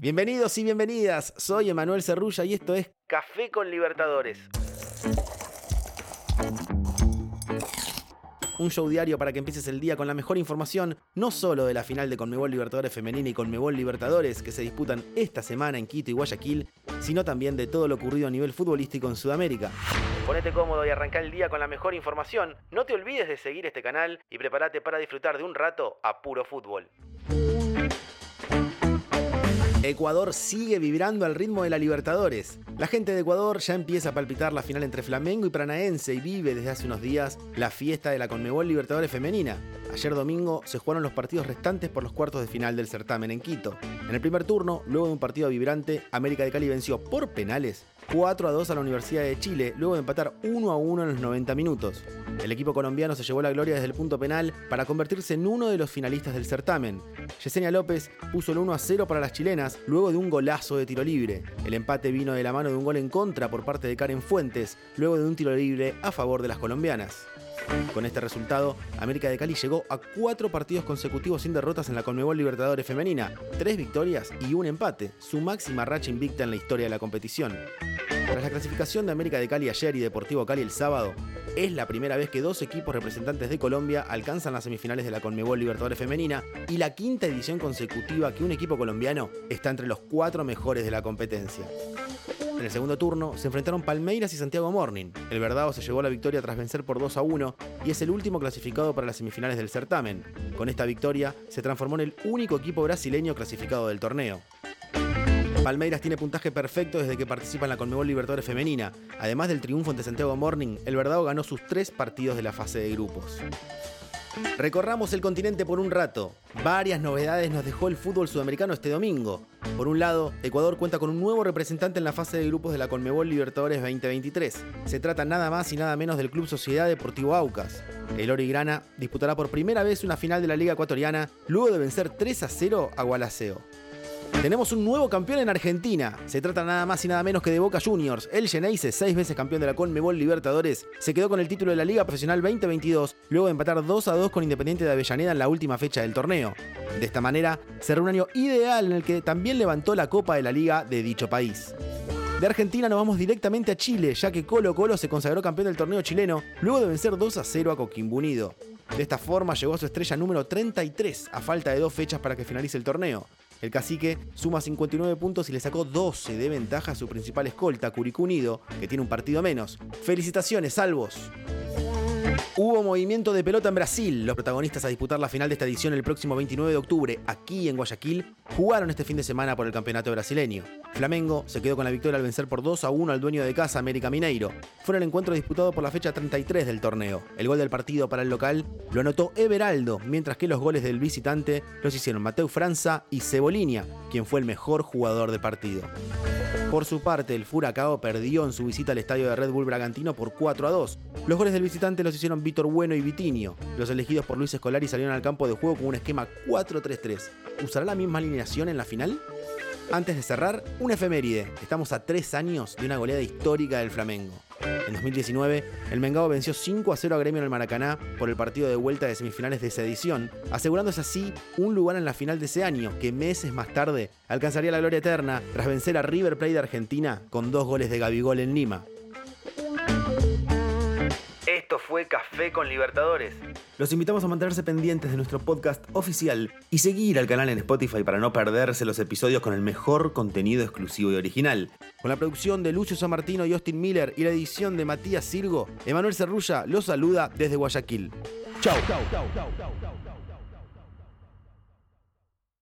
Bienvenidos y bienvenidas, soy Emanuel Cerrulla y esto es Café con Libertadores. Un show diario para que empieces el día con la mejor información, no solo de la final de Conmebol Libertadores Femenina y Conmebol Libertadores que se disputan esta semana en Quito y Guayaquil, sino también de todo lo ocurrido a nivel futbolístico en Sudamérica. Ponete cómodo y arranca el día con la mejor información. No te olvides de seguir este canal y prepárate para disfrutar de un rato a puro fútbol. Ecuador sigue vibrando al ritmo de la Libertadores. La gente de Ecuador ya empieza a palpitar la final entre Flamengo y Paranaense y vive desde hace unos días la fiesta de la Conmebol Libertadores Femenina. Ayer domingo se jugaron los partidos restantes por los cuartos de final del certamen en Quito. En el primer turno, luego de un partido vibrante, América de Cali venció por penales 4 a 2 a la Universidad de Chile, luego de empatar 1 a 1 en los 90 minutos. El equipo colombiano se llevó la gloria desde el punto penal para convertirse en uno de los finalistas del certamen. Yesenia López puso el 1 a 0 para las chilenas, luego de un golazo de tiro libre. El empate vino de la mano de un gol en contra por parte de Karen Fuentes, luego de un tiro libre a favor de las colombianas. Con este resultado, América de Cali llegó a cuatro partidos consecutivos sin derrotas en la Conmebol Libertadores Femenina, tres victorias y un empate, su máxima racha invicta en la historia de la competición. Tras la clasificación de América de Cali ayer y Deportivo Cali el sábado, es la primera vez que dos equipos representantes de Colombia alcanzan las semifinales de la Conmebol Libertadores Femenina y la quinta edición consecutiva que un equipo colombiano está entre los cuatro mejores de la competencia. En el segundo turno se enfrentaron Palmeiras y Santiago Morning. El Verdado se llevó la victoria tras vencer por 2 a 1 y es el último clasificado para las semifinales del certamen. Con esta victoria se transformó en el único equipo brasileño clasificado del torneo. Palmeiras tiene puntaje perfecto desde que participa en la Conmebol Libertadores Femenina. Además del triunfo ante Santiago Morning, el Verdado ganó sus tres partidos de la fase de grupos. Recorramos el continente por un rato. Varias novedades nos dejó el fútbol sudamericano este domingo. Por un lado, Ecuador cuenta con un nuevo representante en la fase de grupos de la Conmebol Libertadores 2023. Se trata nada más y nada menos del Club Sociedad Deportivo Aucas. El Origrana disputará por primera vez una final de la Liga Ecuatoriana luego de vencer 3 a 0 a Gualaceo. Tenemos un nuevo campeón en Argentina. Se trata nada más y nada menos que de Boca Juniors. El Geneise, seis veces campeón de la Conmebol Libertadores, se quedó con el título de la Liga Profesional 2022, luego de empatar 2 a 2 con Independiente de Avellaneda en la última fecha del torneo. De esta manera, cerró un año ideal en el que también levantó la Copa de la Liga de dicho país. De Argentina nos vamos directamente a Chile, ya que Colo Colo se consagró campeón del torneo chileno luego de vencer 2 a 0 a Coquimbo Unido. De esta forma llegó a su estrella número 33 a falta de dos fechas para que finalice el torneo. El cacique suma 59 puntos y le sacó 12 de ventaja a su principal escolta, Curicú Unido, que tiene un partido menos. Felicitaciones, salvos. Hubo movimiento de pelota en Brasil. Los protagonistas a disputar la final de esta edición el próximo 29 de octubre, aquí en Guayaquil, jugaron este fin de semana por el campeonato brasileño. Flamengo se quedó con la victoria al vencer por 2 a 1 al dueño de casa, América Mineiro. Fue el encuentro disputado por la fecha 33 del torneo. El gol del partido para el local lo anotó Everaldo, mientras que los goles del visitante los hicieron Mateo Franza y Cebolinia, quien fue el mejor jugador del partido. Por su parte, el Furacao perdió en su visita al estadio de Red Bull Bragantino por 4 a 2. Los goles del visitante los hicieron Víctor Bueno y Vitinho. Los elegidos por Luis Escolari salieron al campo de juego con un esquema 4-3-3. ¿Usará la misma alineación en la final? Antes de cerrar, una efeméride. Estamos a tres años de una goleada histórica del Flamengo. En 2019, el Mengao venció 5 a 0 a Gremio en el Maracaná por el partido de vuelta de semifinales de esa edición, asegurándose así un lugar en la final de ese año, que meses más tarde alcanzaría la gloria eterna tras vencer a River Plate de Argentina con dos goles de Gabigol en Lima. Esto fue Café con Libertadores. Los invitamos a mantenerse pendientes de nuestro podcast oficial y seguir al canal en Spotify para no perderse los episodios con el mejor contenido exclusivo y original. Con la producción de Lucio San Martino y Austin Miller y la edición de Matías Sirgo, Emanuel Cerrulla los saluda desde Guayaquil. Chau.